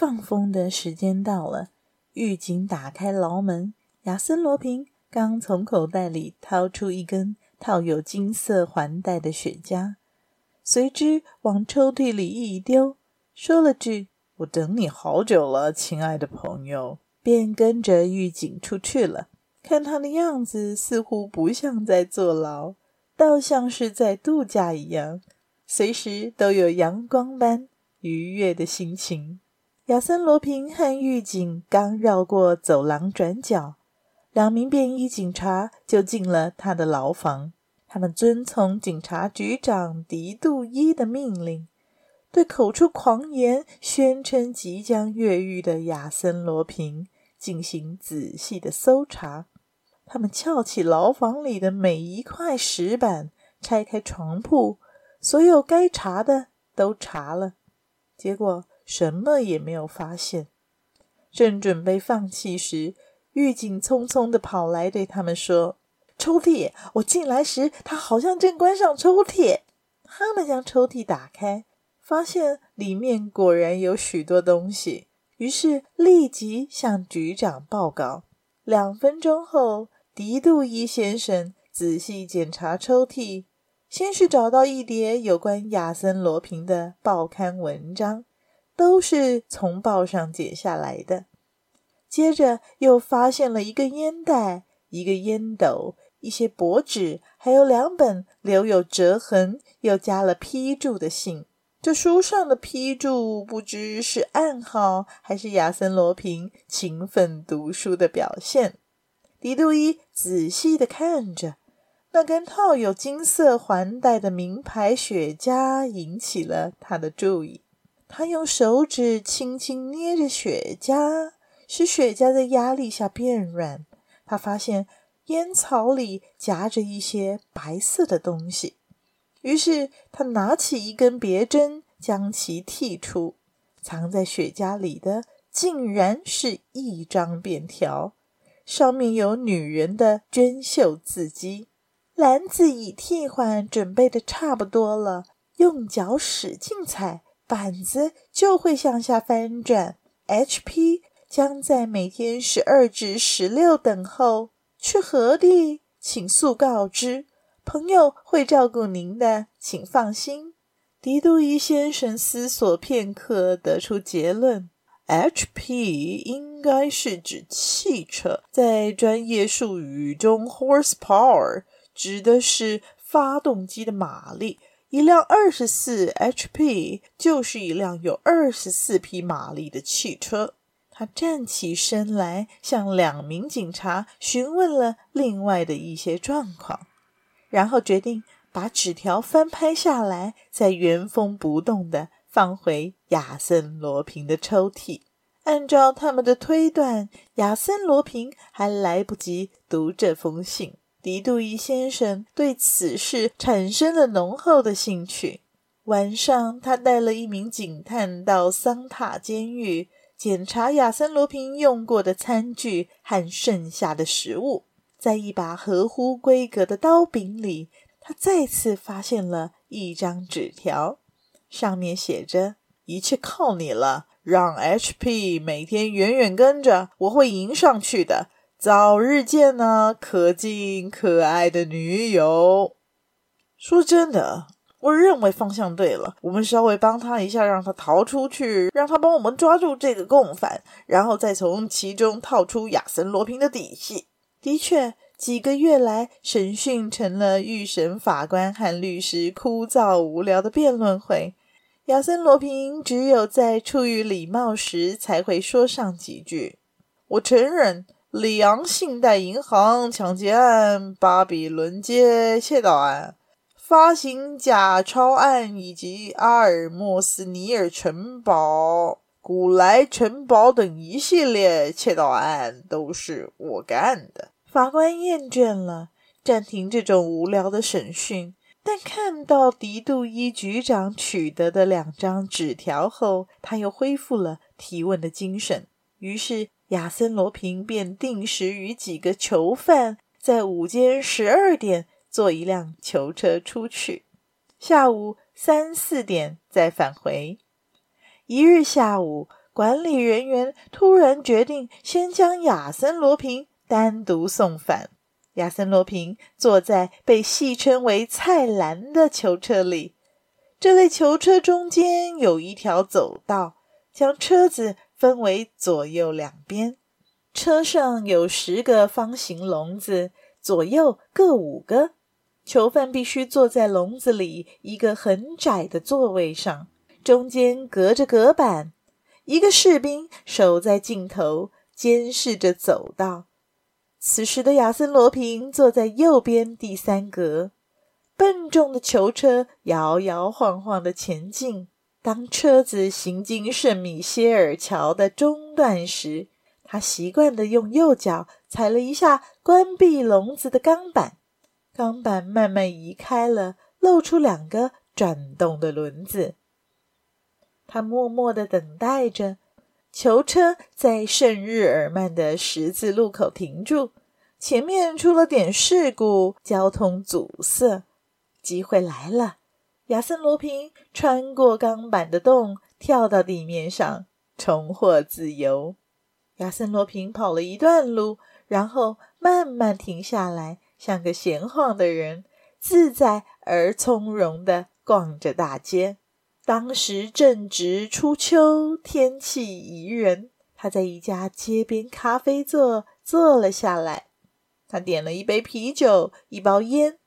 放风的时间到了，狱警打开牢门。亚森·罗平刚从口袋里掏出一根套有金色环带的雪茄，随之往抽屉里一丢，说了句：“我等你好久了，亲爱的朋友。”便跟着狱警出去了。看他的样子，似乎不像在坐牢，倒像是在度假一样，随时都有阳光般愉悦的心情。亚森·罗平和狱警刚绕过走廊转角，两名便衣警察就进了他的牢房。他们遵从警察局长狄杜伊的命令，对口出狂言、宣称即将越狱的亚森·罗平进行仔细的搜查。他们撬起牢房里的每一块石板，拆开床铺，所有该查的都查了，结果，什么也没有发现，正准备放弃时，狱警匆匆地跑来对他们说：“抽屉，我进来时，他好像正关上抽屉。”他们将抽屉打开，发现里面果然有许多东西，于是立即向局长报告。两分钟后，狄杜伊先生仔细检查抽屉，先是找到一叠有关亚森·罗平的报刊文章。都是从报上剪下来的。接着又发现了一个烟袋、一个烟斗、一些薄纸，还有两本留有折痕又加了批注的信。这书上的批注不知是暗号，还是亚森·罗平勤奋读书的表现。迪杜伊仔细的看着那根套有金色环带的名牌雪茄，引起了他的注意。他用手指轻轻捏着雪茄，使雪茄在压力下变软。他发现烟草里夹着一些白色的东西，于是他拿起一根别针，将其剔出。藏在雪茄里的竟然是一张便条，上面有女人的娟秀字迹。篮子已替换，准备的差不多了，用脚使劲踩。板子就会向下翻转。HP 将在每天十二至十六等候。去何地？请速告知。朋友会照顾您的，请放心。狄杜伊先生思索片刻，得出结论：HP 应该是指汽车，在专业术语中，horsepower 指的是发动机的马力。一辆二十四 HP 就是一辆有二十四匹马力的汽车。他站起身来，向两名警察询问了另外的一些状况，然后决定把纸条翻拍下来，再原封不动地放回亚森·罗平的抽屉。按照他们的推断，亚森·罗平还来不及读这封信。狄杜伊先生对此事产生了浓厚的兴趣。晚上，他带了一名警探到桑塔监狱检查亚森·罗平用过的餐具和剩下的食物。在一把合乎规格的刀柄里，他再次发现了一张纸条，上面写着：“一切靠你了，让 HP 每天远远跟着，我会迎上去的。”早日见呢，可敬可爱的女友。说真的，我认为方向对了。我们稍微帮他一下，让他逃出去，让他帮我们抓住这个共犯，然后再从其中套出亚森·罗平的底细。的确，几个月来，审讯成了预审法官和律师枯燥无聊的辩论会。亚森·罗平只有在出于礼貌时才会说上几句。我承认。里昂信贷银行抢劫案、巴比伦街窃盗案、发行假钞案以及阿尔莫斯尼尔城堡、古莱城堡等一系列窃盗案都是我干的。法官厌倦了，暂停这种无聊的审讯。但看到狄杜伊局长取得的两张纸条后，他又恢复了提问的精神。于是，亚森·罗平便定时与几个囚犯在午间十二点坐一辆囚车出去，下午三四点再返回。一日下午，管理人员突然决定先将亚森·罗平单独送返。亚森·罗平坐在被戏称为“菜篮”的囚车里，这类囚车中间有一条走道，将车子分为左右两边。车上有十个方形笼子，左右各五个。囚犯必须坐在笼子里一个很窄的座位上，中间隔着隔板。一个士兵守在尽头，监视着走道。此时的亚森·罗平坐在右边第三格。笨重的囚车摇摇晃晃地前进。当车子行经圣米歇尔桥的中段时，他习惯地用右脚踩了一下关闭笼子的钢板。钢板慢慢移开了，露出两个转动的轮子。他默默地等待着，囚车在圣日耳曼的十字路口停住，前面出了点事故，交通阻塞。机会来了，亚森·罗平穿过钢板的洞，跳到地面上，重获自由。亚森·罗平跑了一段路，然后慢慢停下来。像个闲晃的人，自在而从容地逛着大街。当时正值初秋，天气宜人。他在一家街边咖啡座坐了下来。他点了一杯啤酒，一包烟，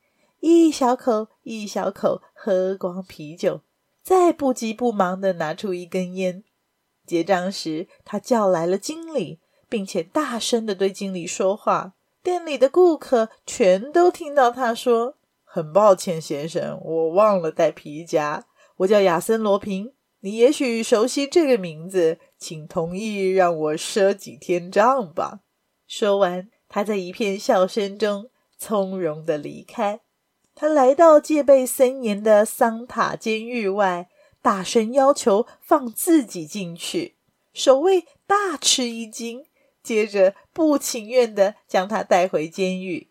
一小口一小口喝光啤酒，再不急不忙地拿出一根烟。结账时，他叫来了经理，并且大声地对经理说话。店里的顾客全都听到他说：“很抱歉，先生，我忘了带皮夹。我叫亚森·罗平，你也许熟悉这个名字，请同意让我赊几天账吧。”说完，他在一片笑声中从容地离开。他来到戒备森严的桑塔监狱外，大声要求放自己进去。守卫大吃一惊。接着，不情愿地将他带回监狱。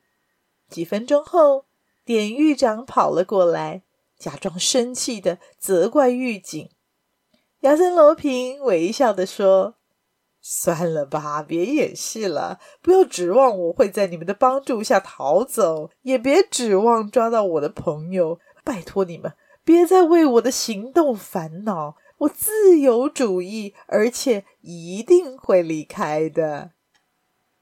几分钟后，典狱长跑了过来，假装生气地责怪狱警。亚森·罗平微笑地说：“算了吧，别演戏了。不要指望我会在你们的帮助下逃走，也别指望抓到我的朋友。拜托你们，别再为我的行动烦恼。”我自由主义，而且一定会离开的。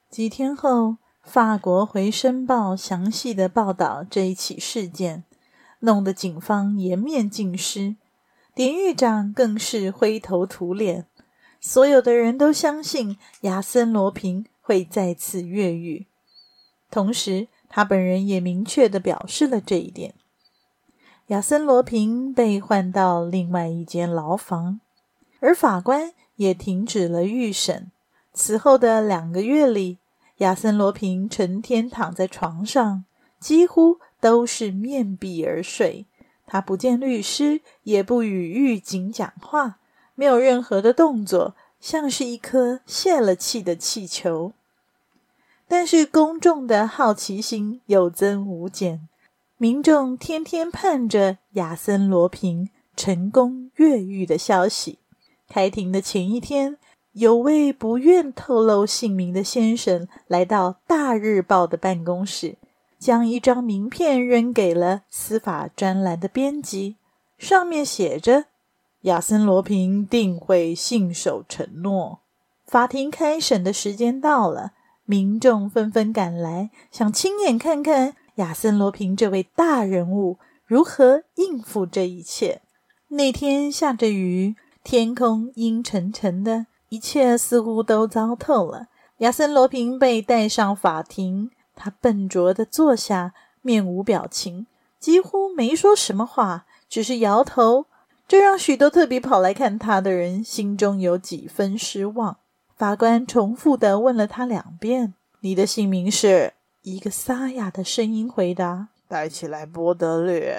几天后，法国《回声报》详细的报道这一起事件，弄得警方颜面尽失，典狱长更是灰头土脸。所有的人都相信亚森·罗平会再次越狱，同时他本人也明确地表示了这一点。亚森·罗平被换到另外一间牢房，而法官也停止了预审。此后的两个月里，亚森·罗平成天躺在床上，几乎都是面壁而睡。他不见律师，也不与狱警讲话，没有任何的动作，像是一颗泄了气的气球。但是公众的好奇心有增无减。民众天天盼着亚森·罗平成功越狱的消息。开庭的前一天，有位不愿透露姓名的先生来到《大日报》的办公室，将一张名片扔给了司法专栏的编辑，上面写着：“亚森·罗平定会信守承诺。”法庭开审的时间到了，民众纷纷赶来，想亲眼看看。亚森·罗平这位大人物如何应付这一切？那天下着雨，天空阴沉沉的，一切似乎都糟透了。亚森·罗平被带上法庭，他笨拙地坐下，面无表情，几乎没说什么话，只是摇头，这让许多特别跑来看他的人心中有几分失望。法官重复地问了他两遍：“你的姓名是？”一个沙哑的声音回答：“戴起来·伯德吕。”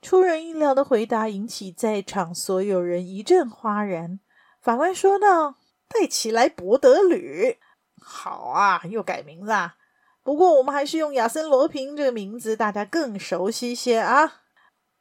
出人意料的回答引起在场所有人一阵哗然。法官说道：“戴起来·伯德吕，好啊，又改名了。不过我们还是用亚森·罗平这个名字，大家更熟悉些啊。”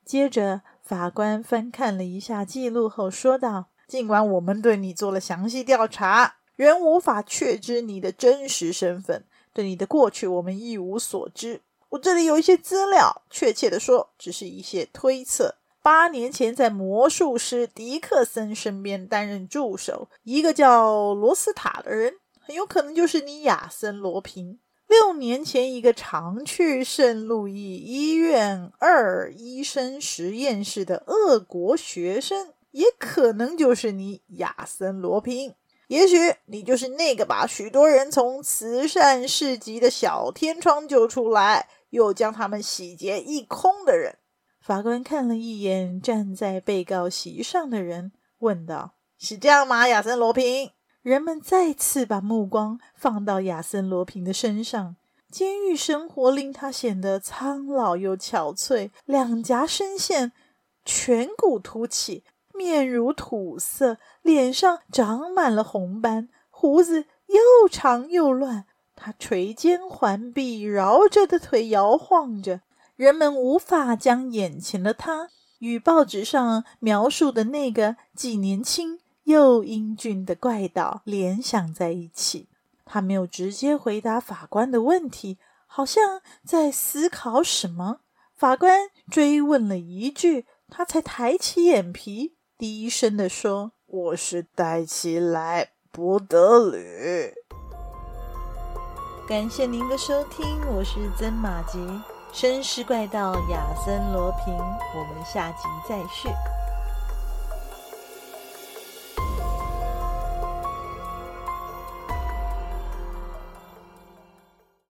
接着，法官翻看了一下记录后说道：“尽管我们对你做了详细调查，仍无法确知你的真实身份。对你的过去，我们一无所知。”我这里有一些资料，确切地说，只是一些推测。八年前，在魔术师迪克森身边担任助手，一个叫罗斯塔的人，很有可能就是你亚森·罗平。六年前，一个常去圣路易医院二医生实验室的俄国学生，也可能就是你亚森·罗平。也许你就是那个把许多人从慈善市集的小天窗救出来。又将他们洗劫一空的人，法官看了一眼站在被告席上的人，问道：“是这样吗，亚森·罗平？”人们再次把目光放到亚森·罗平的身上。监狱生活令他显得苍老又憔悴，两颊深陷，颧骨凸起，面如土色，脸上长满了红斑，胡子又长又乱。他垂肩环臂，绕着的腿摇晃着，人们无法将眼前的他与报纸上描述的那个既年轻又英俊的怪盗联想在一起。他没有直接回答法官的问题，好像在思考什么。法官追问了一句，他才抬起眼皮，低声地说：“我是戴奇莱·伯德吕。”感谢您的收听，我是曾马吉，绅士怪盗亚森罗平，我们下集再续。